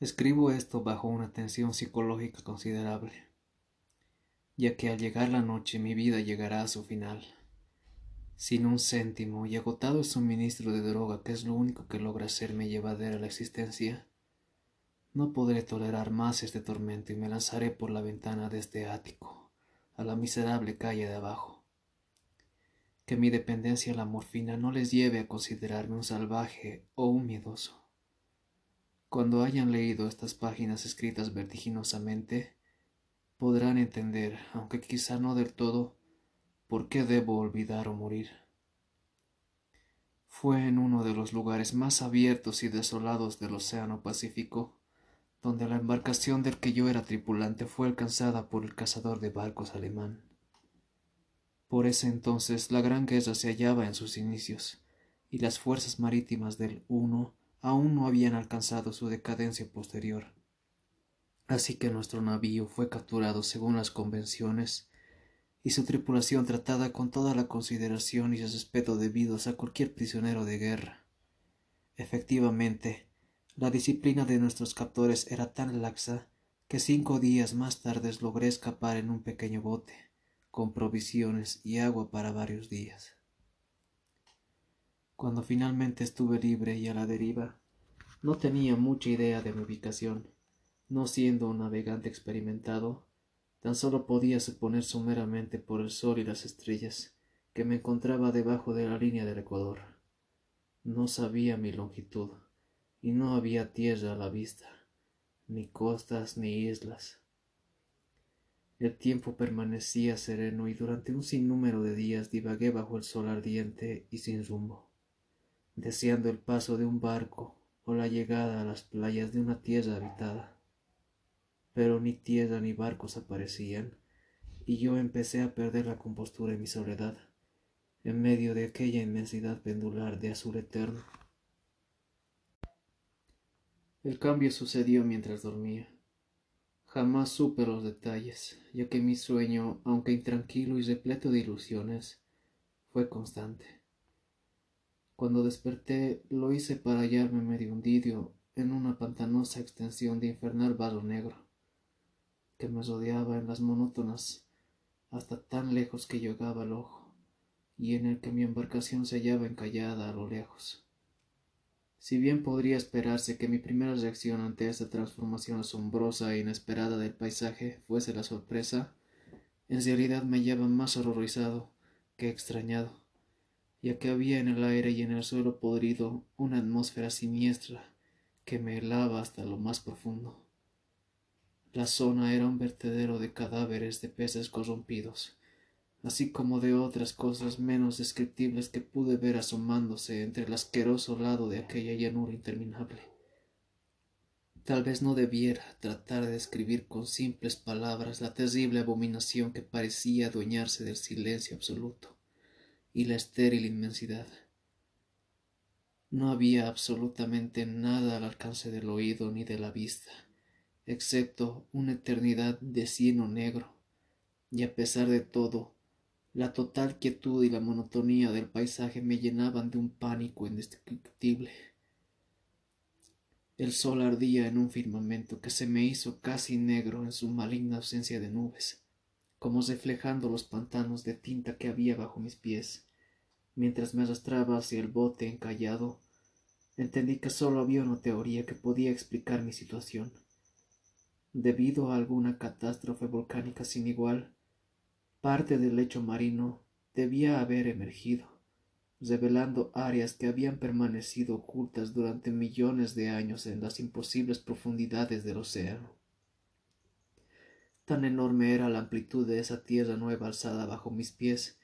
Escribo esto bajo una tensión psicológica considerable, ya que al llegar la noche mi vida llegará a su final. Sin un céntimo y agotado el suministro de droga, que es lo único que logra hacerme llevadera la existencia, no podré tolerar más este tormento y me lanzaré por la ventana de este ático a la miserable calle de abajo. Que mi dependencia a la morfina no les lleve a considerarme un salvaje o un miedoso. Cuando hayan leído estas páginas escritas vertiginosamente, podrán entender, aunque quizá no del todo, por qué debo olvidar o morir. Fue en uno de los lugares más abiertos y desolados del Océano Pacífico, donde la embarcación del que yo era tripulante fue alcanzada por el cazador de barcos alemán. Por ese entonces la gran guerra se hallaba en sus inicios, y las fuerzas marítimas del uno aún no habían alcanzado su decadencia posterior. Así que nuestro navío fue capturado según las convenciones y su tripulación tratada con toda la consideración y respeto debidos a cualquier prisionero de guerra. Efectivamente, la disciplina de nuestros captores era tan laxa que cinco días más tarde logré escapar en un pequeño bote, con provisiones y agua para varios días. Cuando finalmente estuve libre y a la deriva, no tenía mucha idea de mi ubicación. No siendo un navegante experimentado, tan solo podía suponer sumeramente por el sol y las estrellas que me encontraba debajo de la línea del Ecuador. No sabía mi longitud, y no había tierra a la vista, ni costas ni islas. El tiempo permanecía sereno y durante un sinnúmero de días divagué bajo el sol ardiente y sin rumbo deseando el paso de un barco o la llegada a las playas de una tierra habitada. Pero ni tierra ni barcos aparecían, y yo empecé a perder la compostura en mi soledad, en medio de aquella inmensidad pendular de azul eterno. El cambio sucedió mientras dormía. Jamás supe los detalles, ya que mi sueño, aunque intranquilo y repleto de ilusiones, fue constante. Cuando desperté lo hice para hallarme medio hundido en una pantanosa extensión de infernal barro negro que me rodeaba en las monótonas hasta tan lejos que llegaba el ojo y en el que mi embarcación se hallaba encallada a lo lejos. Si bien podría esperarse que mi primera reacción ante esta transformación asombrosa e inesperada del paisaje fuese la sorpresa, en realidad me hallaba más horrorizado que extrañado ya que había en el aire y en el suelo podrido una atmósfera siniestra que me helaba hasta lo más profundo. La zona era un vertedero de cadáveres de peces corrompidos, así como de otras cosas menos descriptibles que pude ver asomándose entre el asqueroso lado de aquella llanura interminable. Tal vez no debiera tratar de describir con simples palabras la terrible abominación que parecía adueñarse del silencio absoluto y la estéril inmensidad. No había absolutamente nada al alcance del oído ni de la vista, excepto una eternidad de cieno negro, y a pesar de todo, la total quietud y la monotonía del paisaje me llenaban de un pánico indescriptible. El sol ardía en un firmamento que se me hizo casi negro en su maligna ausencia de nubes, como reflejando los pantanos de tinta que había bajo mis pies. Mientras me arrastraba hacia el bote encallado, entendí que solo había una teoría que podía explicar mi situación. Debido a alguna catástrofe volcánica sin igual, parte del lecho marino debía haber emergido, revelando áreas que habían permanecido ocultas durante millones de años en las imposibles profundidades del océano. Tan enorme era la amplitud de esa tierra nueva alzada bajo mis pies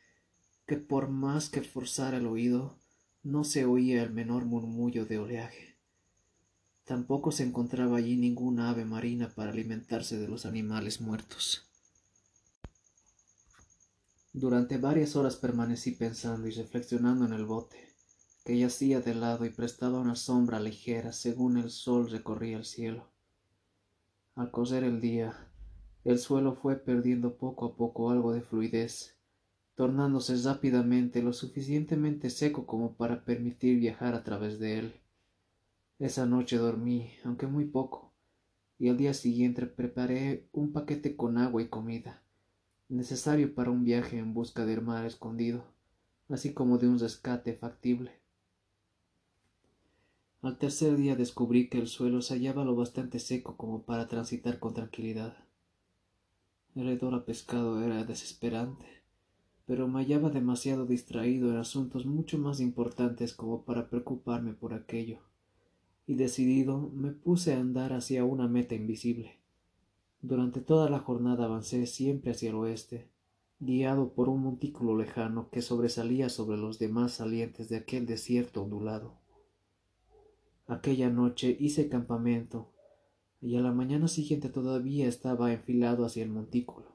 que por más que forzara el oído, no se oía el menor murmullo de oleaje. Tampoco se encontraba allí ninguna ave marina para alimentarse de los animales muertos. Durante varias horas permanecí pensando y reflexionando en el bote, que yacía de lado y prestaba una sombra ligera según el sol recorría el cielo. Al coser el día, el suelo fue perdiendo poco a poco algo de fluidez tornándose rápidamente lo suficientemente seco como para permitir viajar a través de él. Esa noche dormí, aunque muy poco, y al día siguiente preparé un paquete con agua y comida, necesario para un viaje en busca del mar escondido, así como de un rescate factible. Al tercer día descubrí que el suelo se hallaba lo bastante seco como para transitar con tranquilidad. El hedor a pescado era desesperante, pero me hallaba demasiado distraído en asuntos mucho más importantes como para preocuparme por aquello y decidido me puse a andar hacia una meta invisible. Durante toda la jornada avancé siempre hacia el oeste, guiado por un montículo lejano que sobresalía sobre los demás salientes de aquel desierto ondulado. Aquella noche hice campamento, y a la mañana siguiente todavía estaba enfilado hacia el montículo,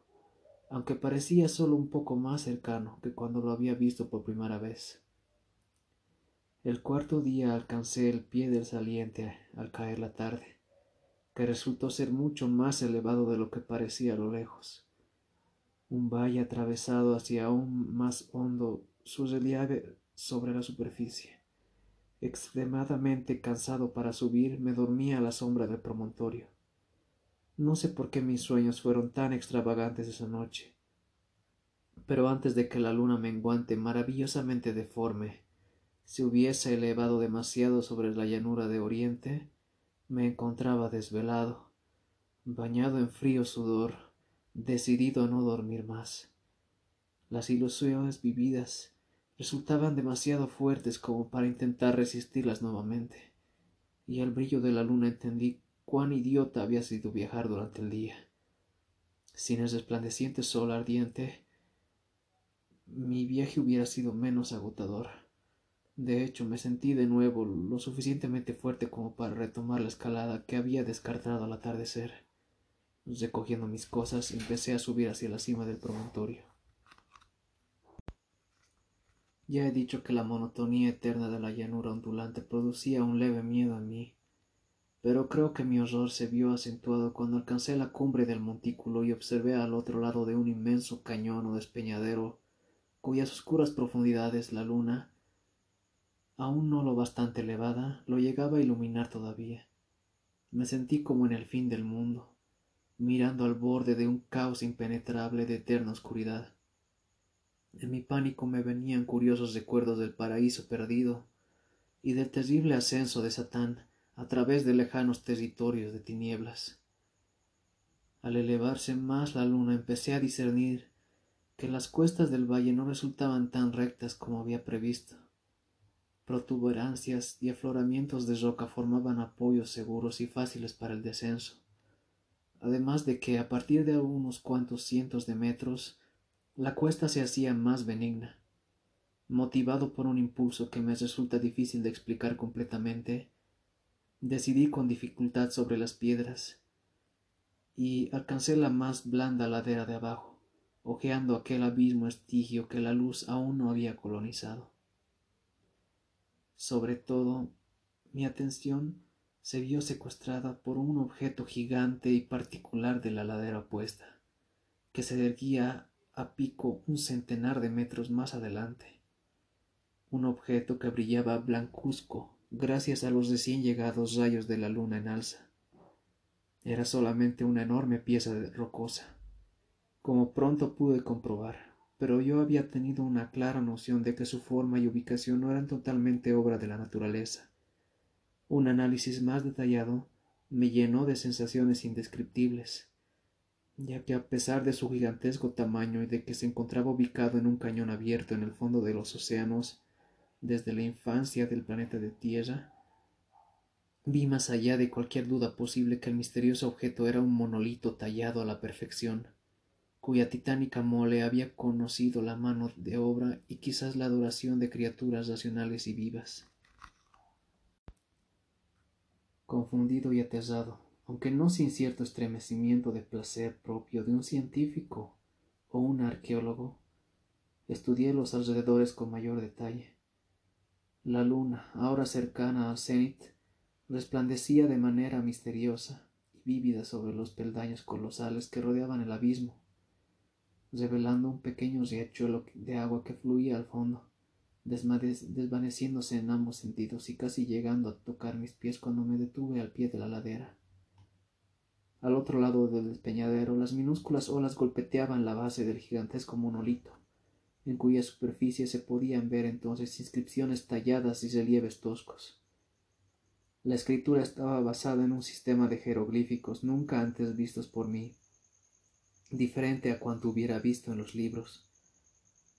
aunque parecía solo un poco más cercano que cuando lo había visto por primera vez. El cuarto día alcancé el pie del saliente al caer la tarde, que resultó ser mucho más elevado de lo que parecía a lo lejos. Un valle atravesado hacia aún más hondo su relieve sobre la superficie. Extremadamente cansado para subir, me dormía a la sombra del promontorio. No sé por qué mis sueños fueron tan extravagantes esa noche. Pero antes de que la luna menguante, maravillosamente deforme, se hubiese elevado demasiado sobre la llanura de Oriente, me encontraba desvelado, bañado en frío sudor, decidido a no dormir más. Las ilusiones vividas resultaban demasiado fuertes como para intentar resistirlas nuevamente, y al brillo de la luna entendí cuán idiota había sido viajar durante el día. Sin el resplandeciente sol ardiente, mi viaje hubiera sido menos agotador. De hecho, me sentí de nuevo lo suficientemente fuerte como para retomar la escalada que había descartado al atardecer. Recogiendo mis cosas, empecé a subir hacia la cima del promontorio. Ya he dicho que la monotonía eterna de la llanura ondulante producía un leve miedo en mí, pero creo que mi horror se vio acentuado cuando alcancé la cumbre del montículo y observé al otro lado de un inmenso cañón o despeñadero, cuyas oscuras profundidades la luna aún no lo bastante elevada, lo llegaba a iluminar todavía. Me sentí como en el fin del mundo, mirando al borde de un caos impenetrable de eterna oscuridad. En mi pánico me venían curiosos recuerdos del paraíso perdido y del terrible ascenso de Satán a través de lejanos territorios de tinieblas. Al elevarse más la luna empecé a discernir que las cuestas del valle no resultaban tan rectas como había previsto protuberancias y afloramientos de roca formaban apoyos seguros y fáciles para el descenso, además de que a partir de unos cuantos cientos de metros la cuesta se hacía más benigna. Motivado por un impulso que me resulta difícil de explicar completamente, decidí con dificultad sobre las piedras y alcancé la más blanda ladera de abajo, hojeando aquel abismo estigio que la luz aún no había colonizado. Sobre todo, mi atención se vio secuestrada por un objeto gigante y particular de la ladera opuesta, que se erguía a pico un centenar de metros más adelante. Un objeto que brillaba blancuzco gracias a los recién llegados rayos de la luna en alza. Era solamente una enorme pieza rocosa, como pronto pude comprobar pero yo había tenido una clara noción de que su forma y ubicación no eran totalmente obra de la naturaleza. Un análisis más detallado me llenó de sensaciones indescriptibles, ya que a pesar de su gigantesco tamaño y de que se encontraba ubicado en un cañón abierto en el fondo de los océanos desde la infancia del planeta de Tierra, vi más allá de cualquier duda posible que el misterioso objeto era un monolito tallado a la perfección cuya titánica mole había conocido la mano de obra y quizás la adoración de criaturas racionales y vivas. Confundido y aterrado, aunque no sin cierto estremecimiento de placer propio de un científico o un arqueólogo, estudié los alrededores con mayor detalle. La luna, ahora cercana al cenit, resplandecía de manera misteriosa y vívida sobre los peldaños colosales que rodeaban el abismo revelando un pequeño riachuelo de agua que fluía al fondo, desvaneciéndose en ambos sentidos y casi llegando a tocar mis pies cuando me detuve al pie de la ladera. Al otro lado del despeñadero, las minúsculas olas golpeteaban la base del gigantesco monolito, en cuya superficie se podían ver entonces inscripciones talladas y relieves toscos. La escritura estaba basada en un sistema de jeroglíficos nunca antes vistos por mí, diferente a cuanto hubiera visto en los libros.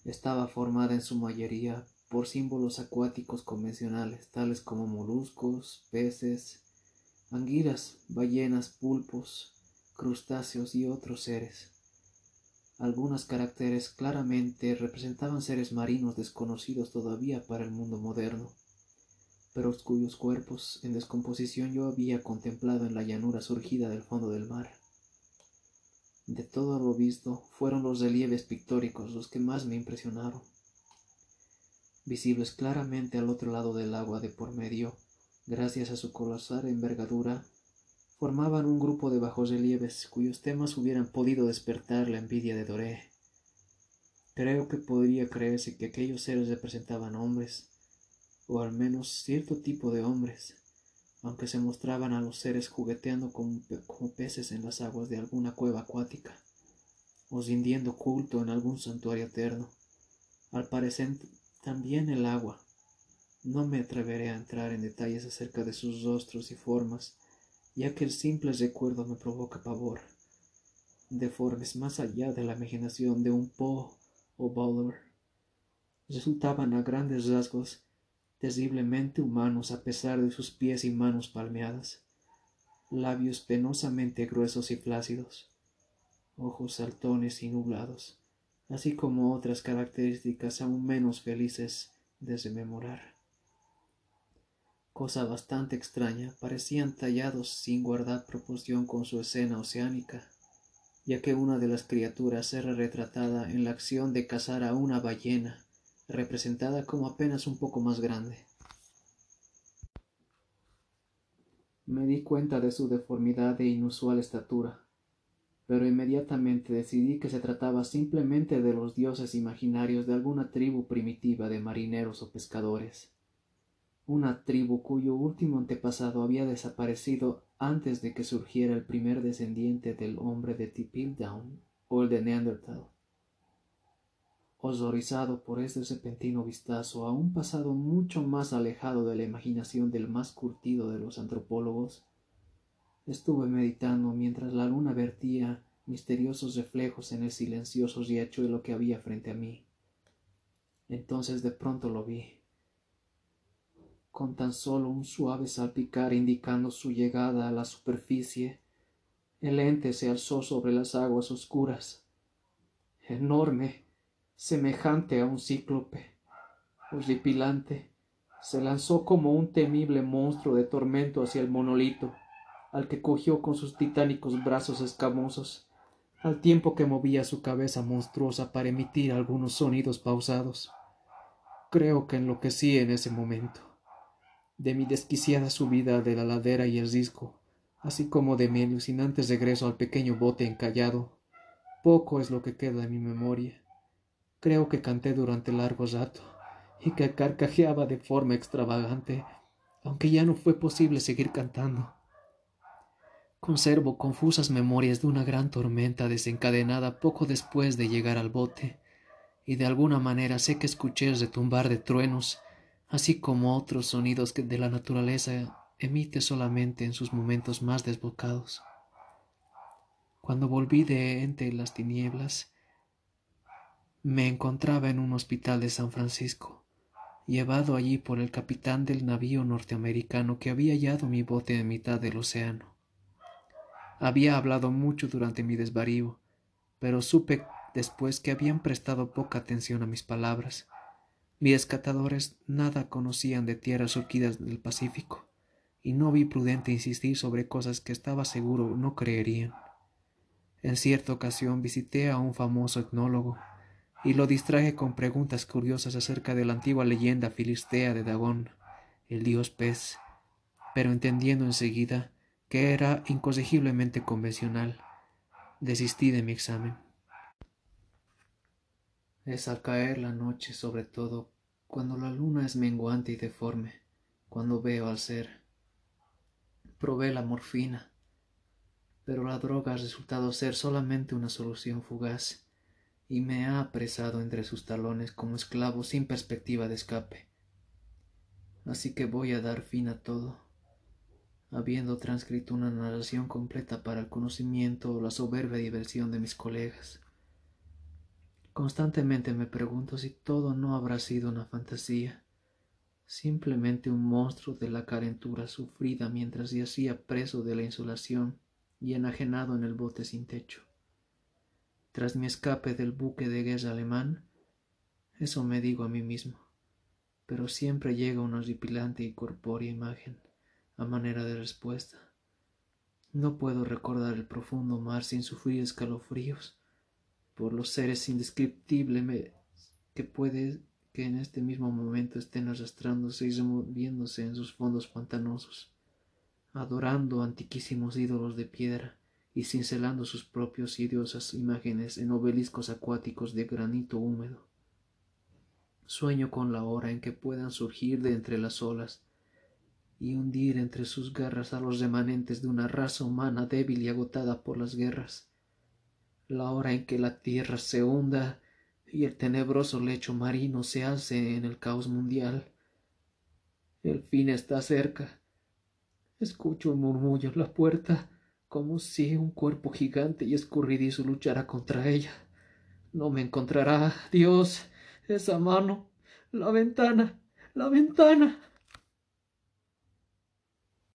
Estaba formada en su mayoría por símbolos acuáticos convencionales, tales como moluscos, peces, anguilas, ballenas, pulpos, crustáceos y otros seres. Algunos caracteres claramente representaban seres marinos desconocidos todavía para el mundo moderno, pero cuyos cuerpos en descomposición yo había contemplado en la llanura surgida del fondo del mar. De todo lo visto, fueron los relieves pictóricos los que más me impresionaron. Visibles claramente al otro lado del agua de por medio, gracias a su colosal envergadura, formaban un grupo de bajos relieves cuyos temas hubieran podido despertar la envidia de Doré. Creo que podría creerse que aquellos seres representaban hombres, o al menos cierto tipo de hombres, aunque se mostraban a los seres jugueteando como, como peces en las aguas de alguna cueva acuática, o rindiendo culto en algún santuario eterno. Al parecer también el agua, no me atreveré a entrar en detalles acerca de sus rostros y formas, ya que el simple recuerdo me provoca pavor. Deformes más allá de la imaginación de un Poe o Bowler, resultaban a grandes rasgos terriblemente humanos a pesar de sus pies y manos palmeadas, labios penosamente gruesos y flácidos, ojos saltones y nublados, así como otras características aún menos felices de rememorar cosa bastante extraña, parecían tallados sin guardar proporción con su escena oceánica, ya que una de las criaturas era retratada en la acción de cazar a una ballena, representada como apenas un poco más grande. Me di cuenta de su deformidad e inusual estatura, pero inmediatamente decidí que se trataba simplemente de los dioses imaginarios de alguna tribu primitiva de marineros o pescadores una tribu cuyo último antepasado había desaparecido antes de que surgiera el primer descendiente del hombre de Tipildown o el de Neanderthal. Horrorizado por este repentino vistazo a un pasado mucho más alejado de la imaginación del más curtido de los antropólogos, estuve meditando mientras la luna vertía misteriosos reflejos en el silencioso riachuelo que había frente a mí. Entonces de pronto lo vi con tan solo un suave salpicar indicando su llegada a la superficie, el ente se alzó sobre las aguas oscuras, enorme, semejante a un cíclope, horripilante, se lanzó como un temible monstruo de tormento hacia el monolito, al que cogió con sus titánicos brazos escamosos, al tiempo que movía su cabeza monstruosa para emitir algunos sonidos pausados. Creo que enloquecí en ese momento de mi desquiciada subida de la ladera y el risco, así como de mi alucinante regreso al pequeño bote encallado. Poco es lo que queda de mi memoria. Creo que canté durante largo rato y que carcajeaba de forma extravagante, aunque ya no fue posible seguir cantando. Conservo confusas memorias de una gran tormenta desencadenada poco después de llegar al bote, y de alguna manera sé que escuché retumbar de truenos así como otros sonidos que de la naturaleza emite solamente en sus momentos más desbocados. Cuando volví de entre las tinieblas, me encontraba en un hospital de San Francisco, llevado allí por el capitán del navío norteamericano que había hallado mi bote en mitad del océano. Había hablado mucho durante mi desvarío, pero supe después que habían prestado poca atención a mis palabras mis escatadores nada conocían de tierras surquidas del Pacífico, y no vi prudente insistir sobre cosas que estaba seguro no creerían. En cierta ocasión visité a un famoso etnólogo y lo distraje con preguntas curiosas acerca de la antigua leyenda filistea de Dagón, el dios pez, pero entendiendo enseguida que era incorregiblemente convencional, desistí de mi examen es al caer la noche sobre todo cuando la luna es menguante y deforme, cuando veo al ser. Probé la morfina, pero la droga ha resultado ser solamente una solución fugaz y me ha apresado entre sus talones como esclavo sin perspectiva de escape. Así que voy a dar fin a todo, habiendo transcrito una narración completa para el conocimiento o la soberbia diversión de mis colegas. Constantemente me pregunto si todo no habrá sido una fantasía, simplemente un monstruo de la carentura sufrida mientras yacía preso de la insolación y enajenado en el bote sin techo. Tras mi escape del buque de guerra alemán, eso me digo a mí mismo, pero siempre llega una horripilante y corpórea imagen a manera de respuesta. No puedo recordar el profundo mar sin sufrir escalofríos por los seres indescriptibles que puede que en este mismo momento estén arrastrándose y removiéndose en sus fondos pantanosos adorando antiquísimos ídolos de piedra y cincelando sus propios idiosas imágenes en obeliscos acuáticos de granito húmedo. Sueño con la hora en que puedan surgir de entre las olas y hundir entre sus garras a los remanentes de una raza humana débil y agotada por las guerras. La hora en que la tierra se hunda y el tenebroso lecho marino se alce en el caos mundial. El fin está cerca Escucho un murmullo en la puerta, como si un cuerpo gigante y escurridizo luchara contra ella. No me encontrará, Dios, esa mano, la ventana, la ventana.